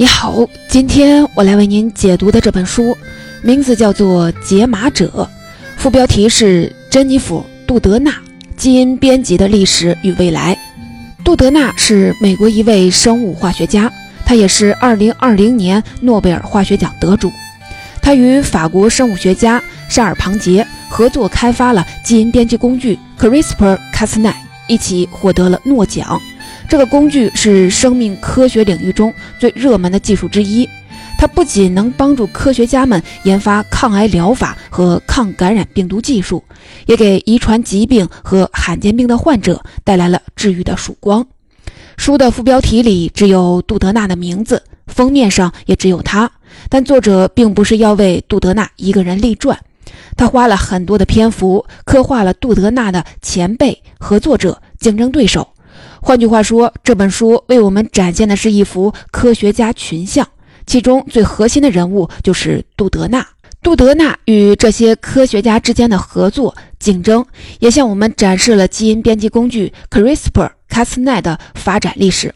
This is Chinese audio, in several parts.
你好，今天我来为您解读的这本书，名字叫做《解码者》，副标题是珍妮弗·杜德纳基因编辑的历史与未来。杜德纳是美国一位生物化学家，他也是2020年诺贝尔化学奖得主。他与法国生物学家沙尔庞杰合作开发了基因编辑工具 CRISPR-Cas9，一起获得了诺奖。这个工具是生命科学领域中最热门的技术之一。它不仅能帮助科学家们研发抗癌疗法和抗感染病毒技术，也给遗传疾病和罕见病的患者带来了治愈的曙光。书的副标题里只有杜德纳的名字，封面上也只有他。但作者并不是要为杜德纳一个人立传，他花了很多的篇幅刻画了杜德纳的前辈、合作者、竞争对手。换句话说，这本书为我们展现的是一幅科学家群像，其中最核心的人物就是杜德纳。杜德纳与这些科学家之间的合作、竞争，也向我们展示了基因编辑工具 CRISPR-Cas9 的发展历史。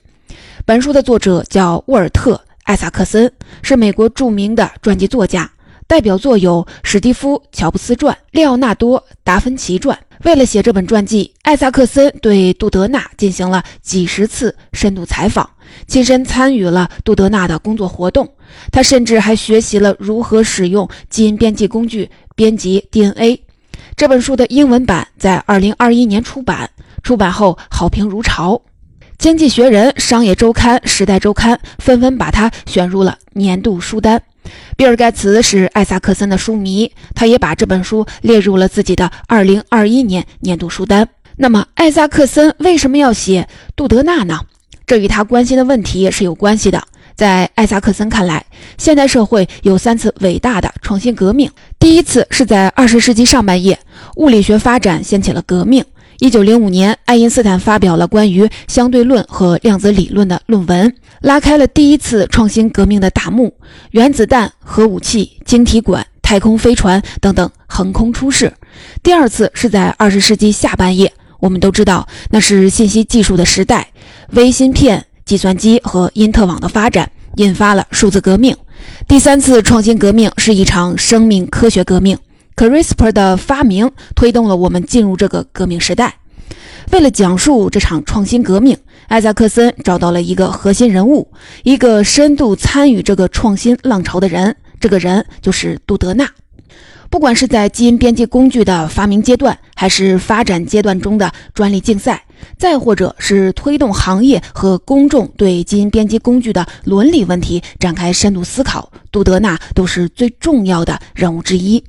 本书的作者叫沃尔特·艾萨克森，是美国著名的传记作家，代表作有《史蒂夫·乔布斯传》《列奥纳多·达芬奇传》。为了写这本传记，艾萨克森对杜德纳进行了几十次深度采访，亲身参与了杜德纳的工作活动。他甚至还学习了如何使用基因编辑工具编辑 DNA。这本书的英文版在2021年出版，出版后好评如潮，《经济学人》《商业周刊》《时代周刊》纷纷把它选入了年度书单。比尔·盖茨是艾萨克森的书迷，他也把这本书列入了自己的2021年年度书单。那么，艾萨克森为什么要写杜德纳呢？这与他关心的问题是有关系的。在艾萨克森看来，现代社会有三次伟大的创新革命。第一次是在20世纪上半叶，物理学发展掀起了革命。一九零五年，爱因斯坦发表了关于相对论和量子理论的论文，拉开了第一次创新革命的大幕。原子弹、核武器、晶体管、太空飞船等等横空出世。第二次是在二十世纪下半叶，我们都知道那是信息技术的时代，微芯片、计算机和因特网的发展引发了数字革命。第三次创新革命是一场生命科学革命。CRISPR 的发明推动了我们进入这个革命时代。为了讲述这场创新革命，艾萨克森找到了一个核心人物，一个深度参与这个创新浪潮的人。这个人就是杜德纳。不管是在基因编辑工具的发明阶段，还是发展阶段中的专利竞赛，再或者是推动行业和公众对基因编辑工具的伦理问题展开深度思考，杜德纳都是最重要的人物之一。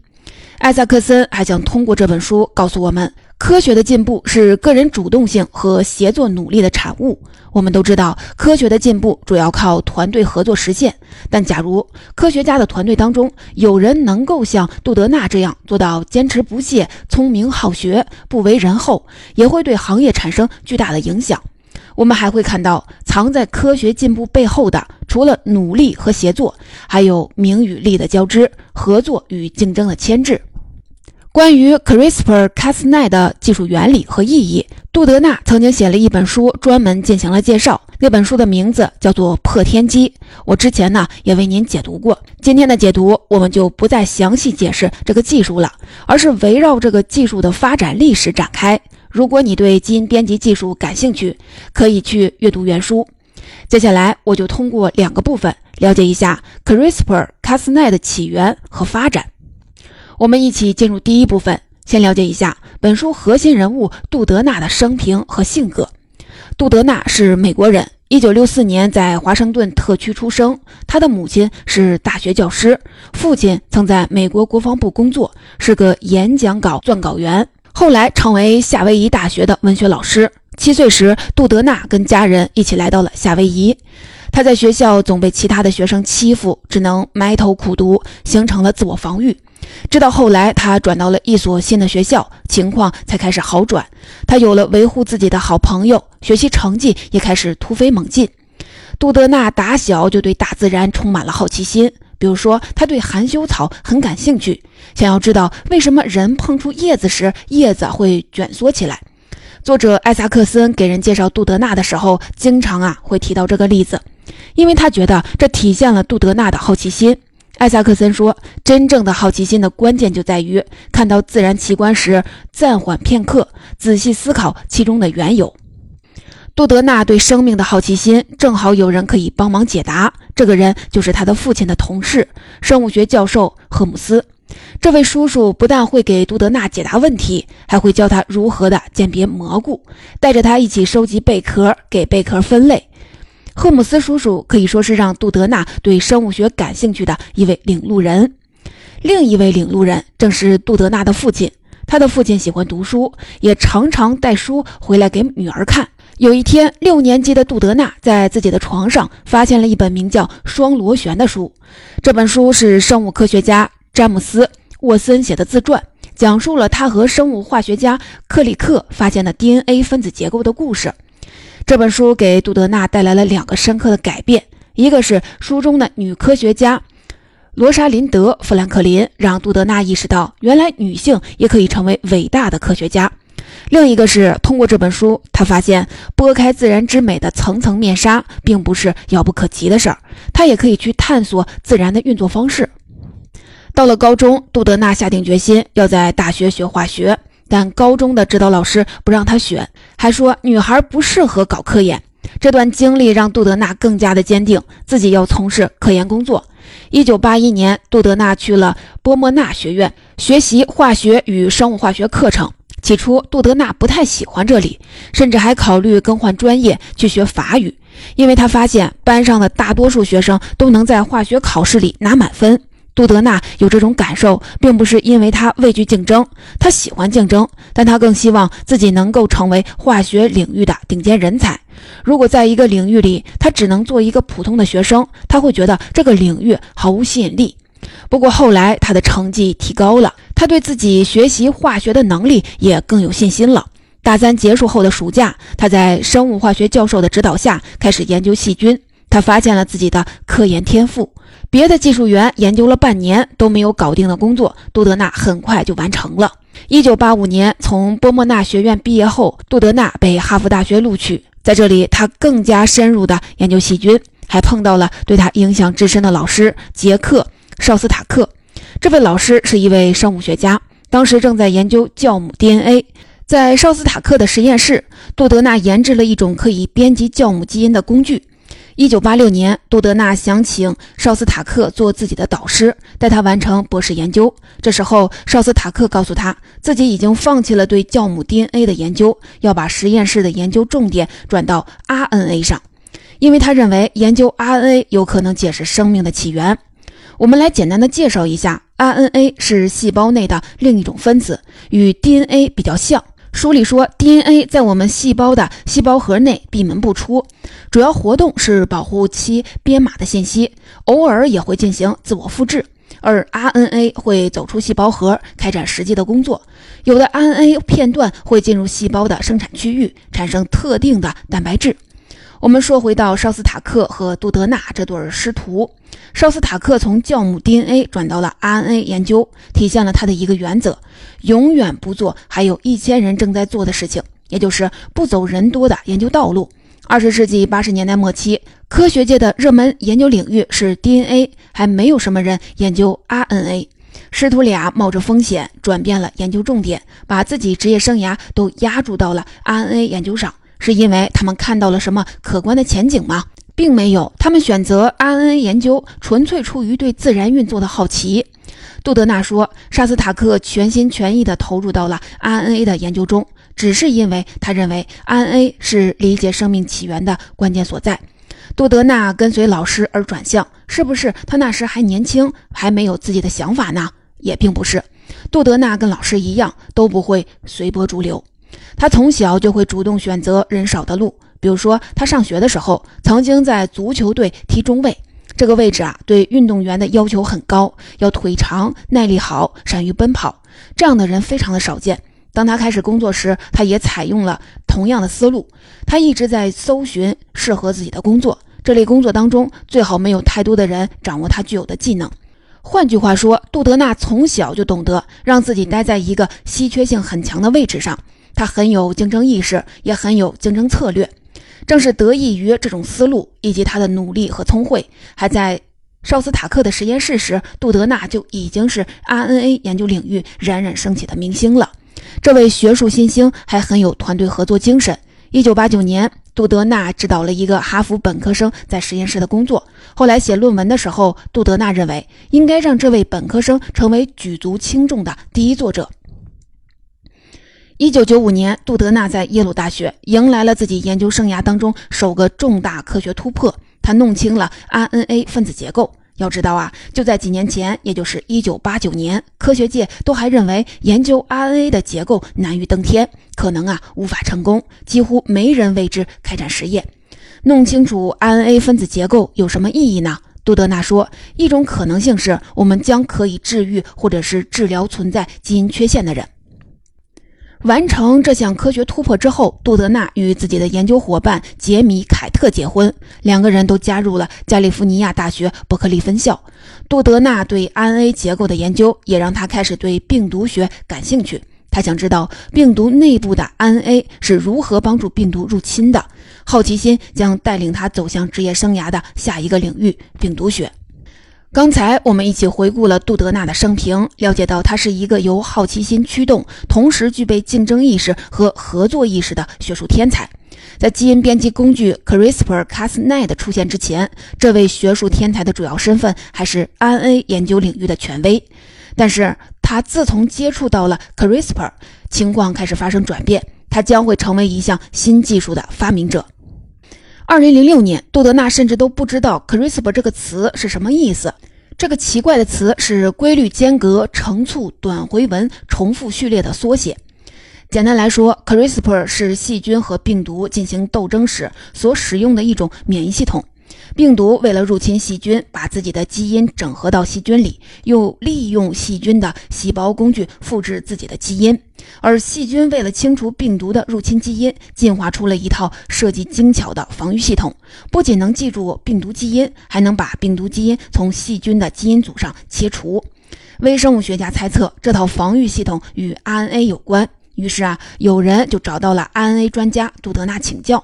艾萨克森还想通过这本书告诉我们，科学的进步是个人主动性和协作努力的产物。我们都知道，科学的进步主要靠团队合作实现。但假如科学家的团队当中有人能够像杜德纳这样做到坚持不懈、聪明好学、不为人后，也会对行业产生巨大的影响。我们还会看到，藏在科学进步背后的，除了努力和协作，还有名与利的交织、合作与竞争的牵制。关于 CRISPR-Cas9 的技术原理和意义，杜德纳曾经写了一本书，专门进行了介绍。那本书的名字叫做《破天机》。我之前呢也为您解读过。今天的解读，我们就不再详细解释这个技术了，而是围绕这个技术的发展历史展开。如果你对基因编辑技术感兴趣，可以去阅读原书。接下来，我就通过两个部分了解一下 CRISPR-Cas9 的起源和发展。我们一起进入第一部分，先了解一下本书核心人物杜德纳的生平和性格。杜德纳是美国人，1964年在华盛顿特区出生。他的母亲是大学教师，父亲曾在美国国防部工作，是个演讲稿撰稿员。后来成为夏威夷大学的文学老师。七岁时，杜德纳跟家人一起来到了夏威夷。他在学校总被其他的学生欺负，只能埋头苦读，形成了自我防御。直到后来，他转到了一所新的学校，情况才开始好转。他有了维护自己的好朋友，学习成绩也开始突飞猛进。杜德纳打小就对大自然充满了好奇心。比如说，他对含羞草很感兴趣，想要知道为什么人碰触叶子时叶子会卷缩起来。作者艾萨克森给人介绍杜德纳的时候，经常啊会提到这个例子。因为他觉得这体现了杜德纳的好奇心。艾萨克森说：“真正的好奇心的关键就在于看到自然奇观时，暂缓片刻，仔细思考其中的缘由。”杜德纳对生命的好奇心，正好有人可以帮忙解答。这个人就是他的父亲的同事，生物学教授赫姆斯。这位叔叔不但会给杜德纳解答问题，还会教他如何的鉴别蘑菇，带着他一起收集贝壳，给贝壳分类。赫姆斯叔叔可以说是让杜德纳对生物学感兴趣的一位领路人。另一位领路人正是杜德纳的父亲。他的父亲喜欢读书，也常常带书回来给女儿看。有一天，六年级的杜德纳在自己的床上发现了一本名叫《双螺旋》的书。这本书是生物科学家詹姆斯·沃森写的自传，讲述了他和生物化学家克里克发现的 DNA 分子结构的故事。这本书给杜德纳带来了两个深刻的改变：一个是书中的女科学家罗莎琳德·富兰克林，让杜德纳意识到原来女性也可以成为伟大的科学家。另一个是通过这本书，他发现拨开自然之美的层层面纱，并不是遥不可及的事儿。他也可以去探索自然的运作方式。到了高中，杜德纳下定决心要在大学学化学，但高中的指导老师不让他选，还说女孩不适合搞科研。这段经历让杜德纳更加的坚定自己要从事科研工作。一九八一年，杜德纳去了波莫纳学院学习化学与生物化学课程。起初，杜德纳不太喜欢这里，甚至还考虑更换专业去学法语，因为他发现班上的大多数学生都能在化学考试里拿满分。杜德纳有这种感受，并不是因为他畏惧竞争，他喜欢竞争，但他更希望自己能够成为化学领域的顶尖人才。如果在一个领域里他只能做一个普通的学生，他会觉得这个领域毫无吸引力。不过后来他的成绩提高了，他对自己学习化学的能力也更有信心了。大三结束后的暑假，他在生物化学教授的指导下开始研究细菌。他发现了自己的科研天赋。别的技术员研究了半年都没有搞定的工作，杜德纳很快就完成了。一九八五年从波莫纳学院毕业后，杜德纳被哈佛大学录取，在这里他更加深入的研究细菌，还碰到了对他影响至深的老师杰克。绍斯塔克，这位老师是一位生物学家，当时正在研究酵母 DNA。在绍斯塔克的实验室，杜德纳研制了一种可以编辑酵母基因的工具。1986年，杜德纳想请绍斯塔克做自己的导师，带他完成博士研究。这时候，绍斯塔克告诉他，自己已经放弃了对酵母 DNA 的研究，要把实验室的研究重点转到 RNA 上，因为他认为研究 RNA 有可能解释生命的起源。我们来简单的介绍一下，RNA 是细胞内的另一种分子，与 DNA 比较像。书里说，DNA 在我们细胞的细胞核内闭门不出，主要活动是保护其编码的信息，偶尔也会进行自我复制。而 RNA 会走出细胞核，开展实际的工作。有的 RNA 片段会进入细胞的生产区域，产生特定的蛋白质。我们说回到绍斯塔克和杜德纳这对师徒，绍斯塔克从酵母 DNA 转到了 RNA 研究，体现了他的一个原则：永远不做还有一千人正在做的事情，也就是不走人多的研究道路。二十世纪八十年代末期，科学界的热门研究领域是 DNA，还没有什么人研究 RNA。师徒俩冒着风险转变了研究重点，把自己职业生涯都压注到了 RNA 研究上。是因为他们看到了什么可观的前景吗？并没有，他们选择 RNA 研究纯粹出于对自然运作的好奇。杜德纳说，沙斯塔克全心全意地投入到了 RNA 的研究中，只是因为他认为 RNA 是理解生命起源的关键所在。杜德纳跟随老师而转向，是不是他那时还年轻，还没有自己的想法呢？也并不是。杜德纳跟老师一样，都不会随波逐流。他从小就会主动选择人少的路，比如说，他上学的时候曾经在足球队踢中卫，这个位置啊，对运动员的要求很高，要腿长、耐力好、善于奔跑，这样的人非常的少见。当他开始工作时，他也采用了同样的思路，他一直在搜寻适合自己的工作，这类工作当中最好没有太多的人掌握他具有的技能。换句话说，杜德纳从小就懂得让自己待在一个稀缺性很强的位置上。他很有竞争意识，也很有竞争策略。正是得益于这种思路以及他的努力和聪慧，还在绍斯塔克的实验室时，杜德纳就已经是 RNA 研究领域冉冉升起的明星了。这位学术新星还很有团队合作精神。一九八九年，杜德纳指导了一个哈佛本科生在实验室的工作。后来写论文的时候，杜德纳认为应该让这位本科生成为举足轻重的第一作者。一九九五年，杜德纳在耶鲁大学迎来了自己研究生涯当中首个重大科学突破，他弄清了 RNA 分子结构。要知道啊，就在几年前，也就是一九八九年，科学界都还认为研究 RNA 的结构难于登天，可能啊无法成功，几乎没人为之开展实验。弄清楚 RNA 分子结构有什么意义呢？杜德纳说，一种可能性是我们将可以治愈或者是治疗存在基因缺陷的人。完成这项科学突破之后，杜德纳与自己的研究伙伴杰米·凯特结婚，两个人都加入了加利福尼亚大学伯克利分校。杜德纳对 RNA 结构的研究也让他开始对病毒学感兴趣。他想知道病毒内部的 RNA 是如何帮助病毒入侵的。好奇心将带领他走向职业生涯的下一个领域——病毒学。刚才我们一起回顾了杜德纳的生平，了解到他是一个由好奇心驱动，同时具备竞争意识和合作意识的学术天才。在基因编辑工具 CRISPR-Cas9 的出现之前，这位学术天才的主要身份还是 RNA 研究领域的权威。但是他自从接触到了 CRISPR，情况开始发生转变，他将会成为一项新技术的发明者。二零零六年，杜德纳甚至都不知道 CRISPR 这个词是什么意思。这个奇怪的词是规律间隔成簇短回文重复序列的缩写。简单来说，CRISPR 是细菌和病毒进行斗争时所使用的一种免疫系统。病毒为了入侵细菌，把自己的基因整合到细菌里，又利用细菌的细胞工具复制自己的基因；而细菌为了清除病毒的入侵基因，进化出了一套设计精巧的防御系统，不仅能记住病毒基因，还能把病毒基因从细菌的基因组上切除。微生物学家猜测这套防御系统与 RNA 有关，于是啊，有人就找到了 RNA 专家杜德纳请教。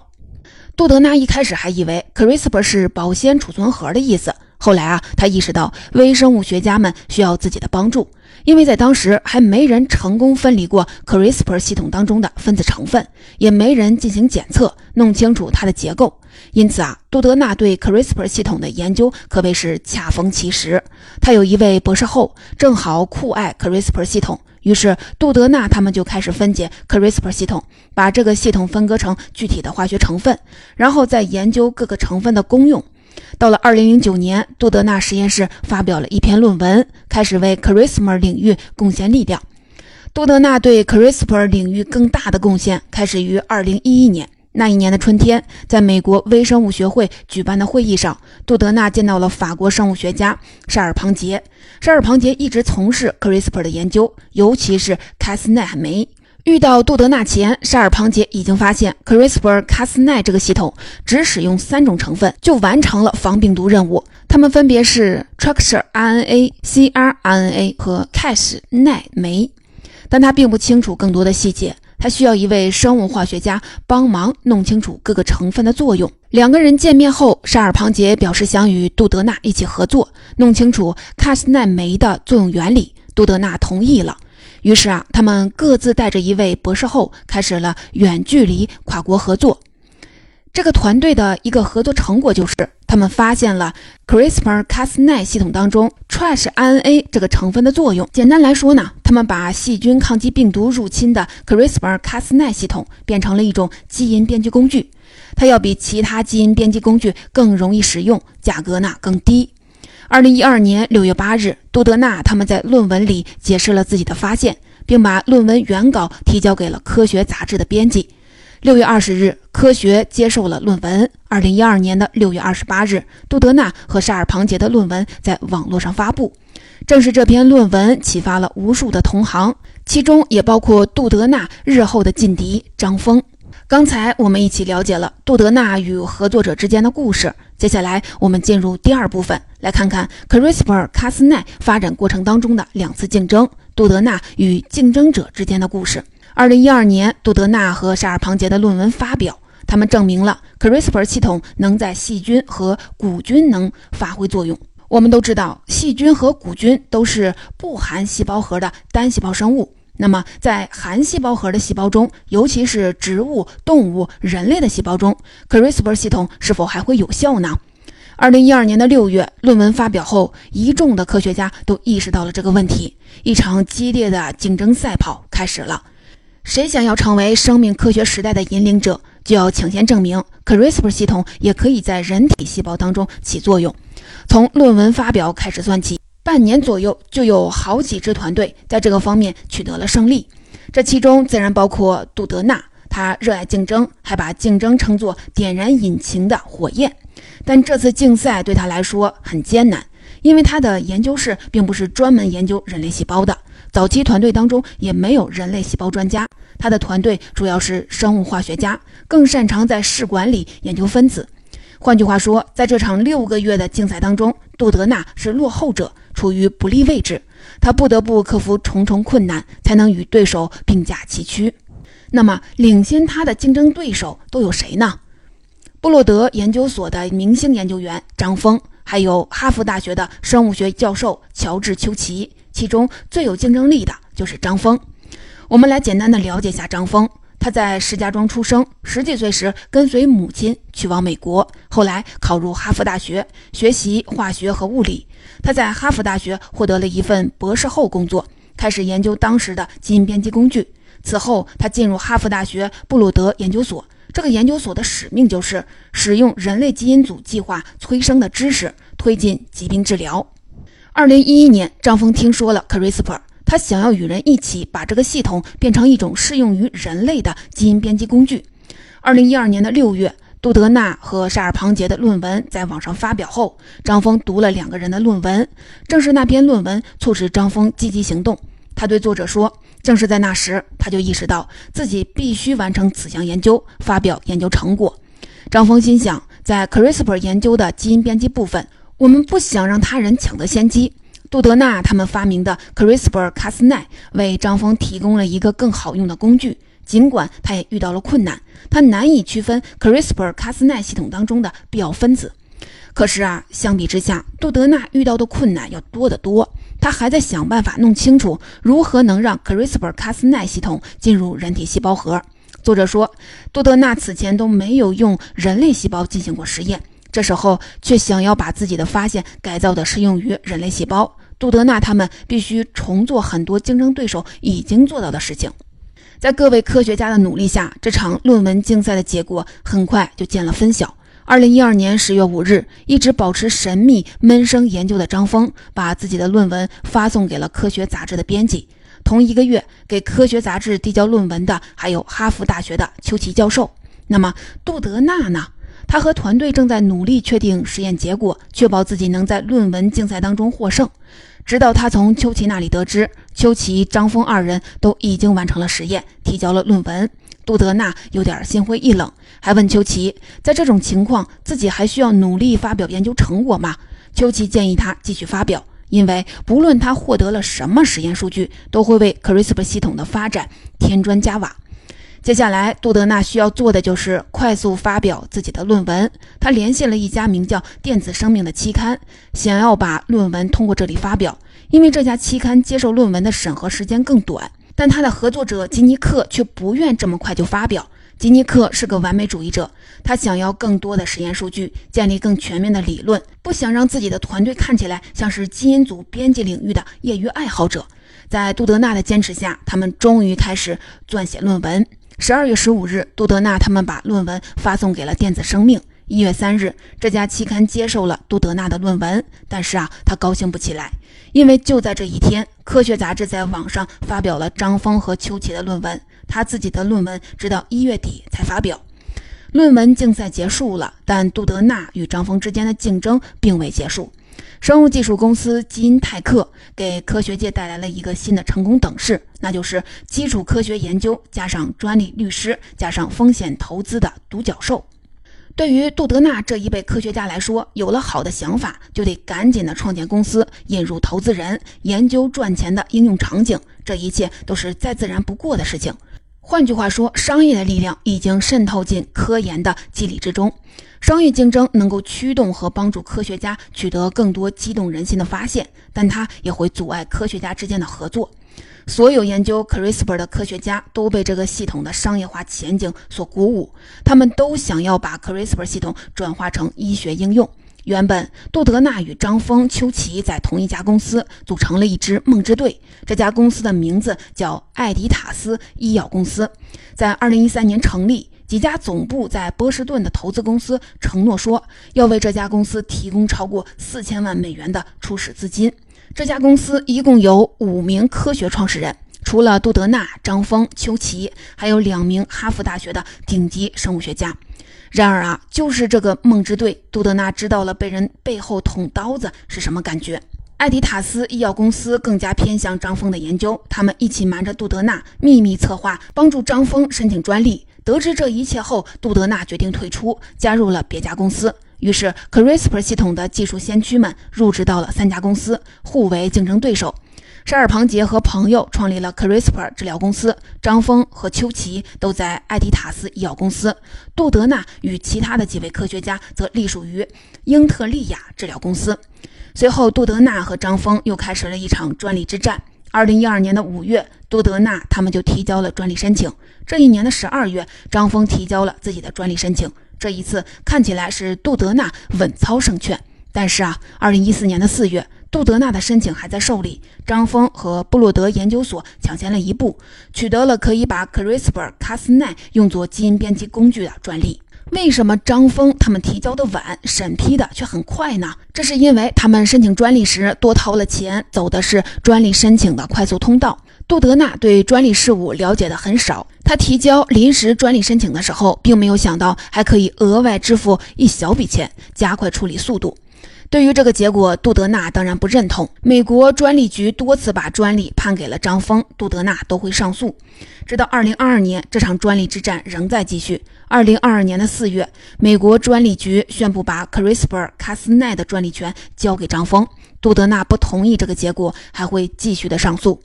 杜德纳一开始还以为 CRISPR 是保鲜储存盒的意思，后来啊，他意识到微生物学家们需要自己的帮助，因为在当时还没人成功分离过 CRISPR 系统当中的分子成分，也没人进行检测，弄清楚它的结构。因此啊，杜德纳对 CRISPR 系统的研究可谓是恰逢其时。他有一位博士后正好酷爱 CRISPR 系统。于是，杜德纳他们就开始分解 CRISPR 系统，把这个系统分割成具体的化学成分，然后再研究各个成分的功用。到了2009年，杜德纳实验室发表了一篇论文，开始为 CRISPR 领域贡献力量。杜德纳对 CRISPR 领域更大的贡献开始于2011年。那一年的春天，在美国微生物学会举办的会议上，杜德纳见到了法国生物学家沙尔庞杰。沙尔庞杰一直从事 CRISPR 的研究，尤其是 Cas9 酶。遇到杜德纳前，沙尔庞杰已经发现 CRISPR-Cas9 这个系统只使用三种成分就完成了防病毒任务，它们分别是 Tructure RNA、cRNA 和 Cas9 酶，但他并不清楚更多的细节。他需要一位生物化学家帮忙弄清楚各个成分的作用。两个人见面后，沙尔庞杰表示想与杜德纳一起合作，弄清楚卡斯奈酶的作用原理。杜德纳同意了。于是啊，他们各自带着一位博士后，开始了远距离跨国合作。这个团队的一个合作成果就是，他们发现了 CRISPR-Cas9 系统当中 Trash RNA 这个成分的作用。简单来说呢，他们把细菌抗击病毒入侵的 CRISPR-Cas9 系统变成了一种基因编辑工具，它要比其他基因编辑工具更容易使用，价格呢更低。二零一二年六月八日，杜德纳他们在论文里解释了自己的发现，并把论文原稿提交给了科学杂志的编辑。六月二十日，科学接受了论文。二零一二年的六月二十八日，杜德纳和沙尔庞杰的论文在网络上发布。正是这篇论文启发了无数的同行，其中也包括杜德纳日后的劲敌张峰。刚才我们一起了解了杜德纳与合作者之间的故事。接下来，我们进入第二部分，来看看 CRISPR-Cas9 发展过程当中的两次竞争，杜德纳与竞争者之间的故事。二零一二年，杜德纳和沙尔庞杰的论文发表。他们证明了 CRISPR 系统能在细菌和古菌能发挥作用。我们都知道，细菌和古菌都是不含细胞核的单细胞生物。那么，在含细胞核的细胞中，尤其是植物、动物、人类的细胞中，CRISPR 系统是否还会有效呢？二零一二年的六月，论文发表后，一众的科学家都意识到了这个问题，一场激烈的竞争赛跑开始了。谁想要成为生命科学时代的引领者，就要抢先证明 CRISPR 系统也可以在人体细胞当中起作用。从论文发表开始算起，半年左右就有好几支团队在这个方面取得了胜利。这其中自然包括杜德纳，他热爱竞争，还把竞争称作点燃引擎的火焰。但这次竞赛对他来说很艰难，因为他的研究室并不是专门研究人类细胞的。早期团队当中也没有人类细胞专家，他的团队主要是生物化学家，更擅长在试管里研究分子。换句话说，在这场六个月的竞赛当中，杜德纳是落后者，处于不利位置，他不得不克服重重困难，才能与对手并驾齐驱。那么，领先他的竞争对手都有谁呢？布洛德研究所的明星研究员张峰，还有哈佛大学的生物学教授乔治·丘奇。其中最有竞争力的就是张峰。我们来简单的了解一下张峰。他在石家庄出生，十几岁时跟随母亲去往美国，后来考入哈佛大学学习化学和物理。他在哈佛大学获得了一份博士后工作，开始研究当时的基因编辑工具。此后，他进入哈佛大学布鲁德研究所。这个研究所的使命就是使用人类基因组计划催生的知识，推进疾病治疗。二零一一年，张峰听说了 CRISPR，他想要与人一起把这个系统变成一种适用于人类的基因编辑工具。二零一二年的六月，杜德纳和沙尔庞杰的论文在网上发表后，张峰读了两个人的论文。正是那篇论文促使张峰积极行动。他对作者说：“正是在那时，他就意识到自己必须完成此项研究，发表研究成果。”张峰心想，在 CRISPR 研究的基因编辑部分。我们不想让他人抢得先机。杜德纳他们发明的 CRISPR-Cas9 为张峰提供了一个更好用的工具，尽管他也遇到了困难，他难以区分 CRISPR-Cas9 系统当中的必要分子。可是啊，相比之下，杜德纳遇到的困难要多得多。他还在想办法弄清楚如何能让 CRISPR-Cas9 系统进入人体细胞核。作者说，杜德纳此前都没有用人类细胞进行过实验。这时候却想要把自己的发现改造的适用于人类细胞，杜德纳他们必须重做很多竞争对手已经做到的事情。在各位科学家的努力下，这场论文竞赛的结果很快就见了分晓。二零一二年十月五日，一直保持神秘闷声研究的张峰，把自己的论文发送给了科学杂志的编辑。同一个月，给科学杂志递交论文的还有哈佛大学的丘奇教授。那么，杜德纳呢？他和团队正在努力确定实验结果，确保自己能在论文竞赛当中获胜。直到他从丘奇那里得知，丘奇、张峰二人都已经完成了实验，提交了论文，杜德纳有点心灰意冷，还问丘奇，在这种情况，自己还需要努力发表研究成果吗？丘奇建议他继续发表，因为不论他获得了什么实验数据，都会为 CRISPR 系统的发展添砖加瓦。接下来，杜德纳需要做的就是快速发表自己的论文。他联系了一家名叫《电子生命》的期刊，想要把论文通过这里发表。因为这家期刊接受论文的审核时间更短，但他的合作者吉尼克却不愿这么快就发表。吉尼克是个完美主义者，他想要更多的实验数据，建立更全面的理论，不想让自己的团队看起来像是基因组编辑领域的业余爱好者。在杜德纳的坚持下，他们终于开始撰写论文。十二月十五日，杜德纳他们把论文发送给了《电子生命》。一月三日，这家期刊接受了杜德纳的论文，但是啊，他高兴不起来，因为就在这一天，科学杂志在网上发表了张峰和邱奇的论文，他自己的论文直到一月底才发表。论文竞赛结束了，但杜德纳与张峰之间的竞争并未结束。生物技术公司基因泰克给科学界带来了一个新的成功等式，那就是基础科学研究加上专利律师加上风险投资的独角兽。对于杜德纳这一辈科学家来说，有了好的想法，就得赶紧的创建公司，引入投资人，研究赚钱的应用场景。这一切都是再自然不过的事情。换句话说，商业的力量已经渗透进科研的机理之中。商业竞争能够驱动和帮助科学家取得更多激动人心的发现，但它也会阻碍科学家之间的合作。所有研究 CRISPR 的科学家都被这个系统的商业化前景所鼓舞，他们都想要把 CRISPR 系统转化成医学应用。原本，杜德纳与张峰、邱奇在同一家公司组成了一支梦之队。这家公司的名字叫艾迪塔斯医药公司，在2013年成立。几家总部在波士顿的投资公司承诺说，要为这家公司提供超过四千万美元的初始资金。这家公司一共有五名科学创始人，除了杜德纳、张峰、邱奇，还有两名哈佛大学的顶级生物学家。然而啊，就是这个梦之队，杜德纳知道了被人背后捅刀子是什么感觉。艾迪塔斯医药公司更加偏向张峰的研究，他们一起瞒着杜德纳，秘密策划帮助张峰申请专利。得知这一切后，杜德纳决定退出，加入了别家公司。于是，CRISPR 系统的技术先驱们入职到了三家公司，互为竞争对手。沙尔庞杰和朋友创立了 CRISPR 治疗公司，张峰和邱奇都在艾迪塔斯医药公司，杜德纳与其他的几位科学家则隶属于英特利亚治疗公司。随后，杜德纳和张峰又开始了一场专利之战。二零一二年的五月，杜德纳他们就提交了专利申请。这一年的十二月，张峰提交了自己的专利申请。这一次看起来是杜德纳稳操胜券，但是啊，二零一四年的四月。杜德纳的申请还在受理，张峰和布洛德研究所抢先了一步，取得了可以把 CRISPR-Cas9 用作基因编辑工具的专利。为什么张峰他们提交的晚，审批的却很快呢？这是因为他们申请专利时多掏了钱，走的是专利申请的快速通道。杜德纳对专利事务了解的很少，他提交临时专利申请的时候，并没有想到还可以额外支付一小笔钱，加快处理速度。对于这个结果，杜德纳当然不认同。美国专利局多次把专利判给了张峰，杜德纳都会上诉。直到二零二二年，这场专利之战仍在继续。二零二二年的四月，美国专利局宣布把 CRISPR-Cas9 的专利权交给张峰。杜德纳不同意这个结果，还会继续的上诉。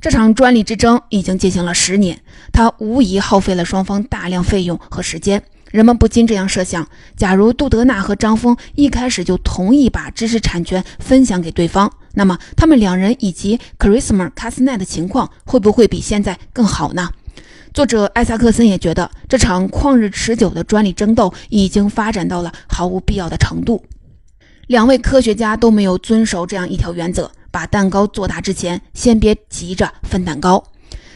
这场专利之争已经进行了十年，它无疑耗费了双方大量费用和时间。人们不禁这样设想：假如杜德纳和张峰一开始就同意把知识产权分享给对方，那么他们两人以及 CRISPR-Cas9 的情况会不会比现在更好呢？作者艾萨克森也觉得，这场旷日持久的专利争斗已经发展到了毫无必要的程度。两位科学家都没有遵守这样一条原则：把蛋糕做大之前，先别急着分蛋糕。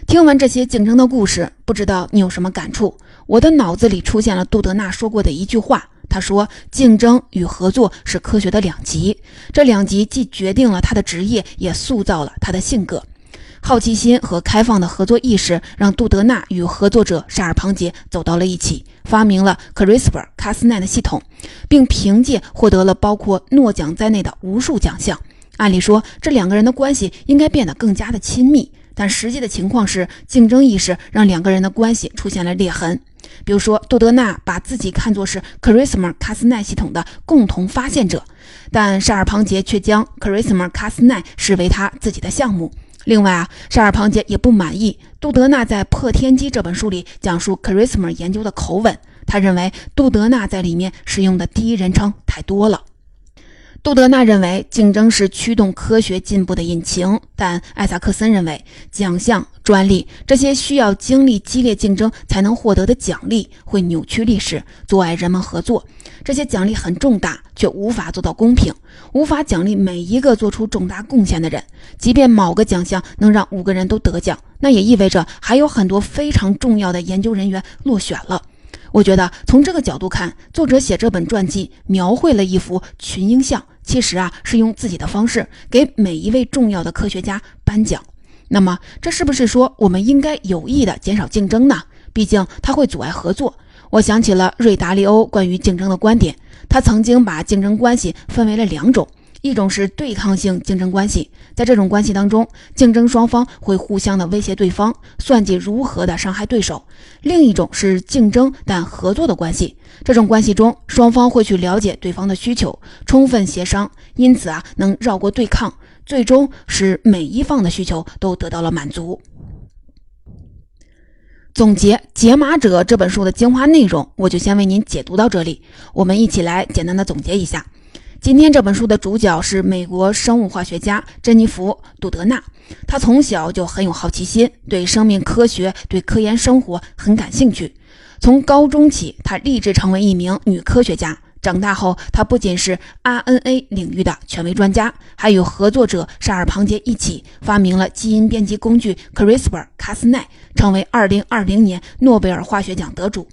听完这些竞争的故事，不知道你有什么感触？我的脑子里出现了杜德纳说过的一句话，他说：“竞争与合作是科学的两极，这两极既决定了他的职业，也塑造了他的性格。好奇心和开放的合作意识让杜德纳与合作者沙尔庞杰走到了一起，发明了 CRISPR-Cas9 的系统，并凭借获得了包括诺奖在内的无数奖项。按理说，这两个人的关系应该变得更加的亲密。”但实际的情况是，竞争意识让两个人的关系出现了裂痕。比如说，杜德纳把自己看作是 CRISPR-Cas9 系统的共同发现者，但沙尔庞杰却将 CRISPR-Cas9 视为他自己的项目。另外啊，沙尔庞杰也不满意杜德纳在《破天机》这本书里讲述 CRISPR 研究的口吻，他认为杜德纳在里面使用的第一人称太多了。杜德纳认为竞争是驱动科学进步的引擎，但艾萨克森认为奖项、专利这些需要经历激烈竞争才能获得的奖励会扭曲历史，阻碍人们合作。这些奖励很重大，却无法做到公平，无法奖励每一个做出重大贡献的人。即便某个奖项能让五个人都得奖，那也意味着还有很多非常重要的研究人员落选了。我觉得从这个角度看，作者写这本传记描绘了一幅群英像。其实啊，是用自己的方式给每一位重要的科学家颁奖。那么，这是不是说我们应该有意的减少竞争呢？毕竟它会阻碍合作。我想起了瑞达利欧关于竞争的观点，他曾经把竞争关系分为了两种。一种是对抗性竞争关系，在这种关系当中，竞争双方会互相的威胁对方，算计如何的伤害对手；另一种是竞争但合作的关系，这种关系中，双方会去了解对方的需求，充分协商，因此啊，能绕过对抗，最终使每一方的需求都得到了满足。总结《解码者》这本书的精华内容，我就先为您解读到这里。我们一起来简单的总结一下。今天这本书的主角是美国生物化学家珍妮弗·杜德纳。她从小就很有好奇心，对生命科学、对科研生活很感兴趣。从高中起，她立志成为一名女科学家。长大后，她不仅是 RNA 领域的权威专家，还与合作者沙尔庞杰一起发明了基因编辑工具 CRISPR-Cas9，成为2020年诺贝尔化学奖得主。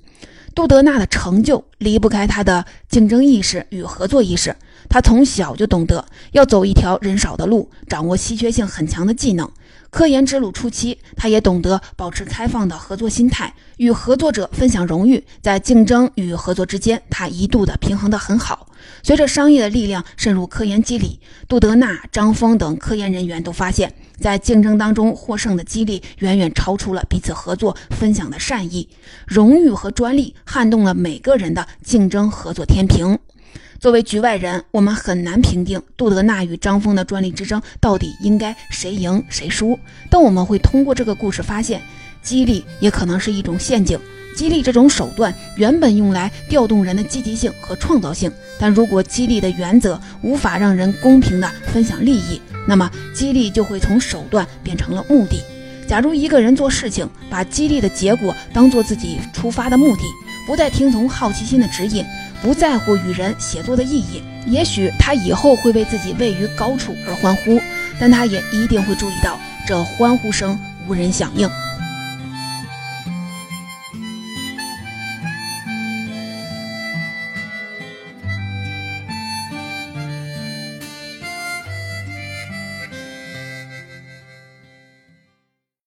杜德纳的成就离不开他的竞争意识与合作意识。他从小就懂得要走一条人少的路，掌握稀缺性很强的技能。科研之路初期，他也懂得保持开放的合作心态，与合作者分享荣誉。在竞争与合作之间，他一度的平衡得很好。随着商业的力量渗入科研机理，杜德纳、张峰等科研人员都发现，在竞争当中获胜的几率远远超出了彼此合作分享的善意。荣誉和专利撼动了每个人的竞争合作天平。作为局外人，我们很难评定杜德纳与张峰的专利之争到底应该谁赢谁输。但我们会通过这个故事发现，激励也可能是一种陷阱。激励这种手段原本用来调动人的积极性和创造性，但如果激励的原则无法让人公平地分享利益，那么激励就会从手段变成了目的。假如一个人做事情，把激励的结果当做自己出发的目的，不再听从好奇心的指引。不在乎与人写作的意义，也许他以后会为自己位于高处而欢呼，但他也一定会注意到这欢呼声无人响应。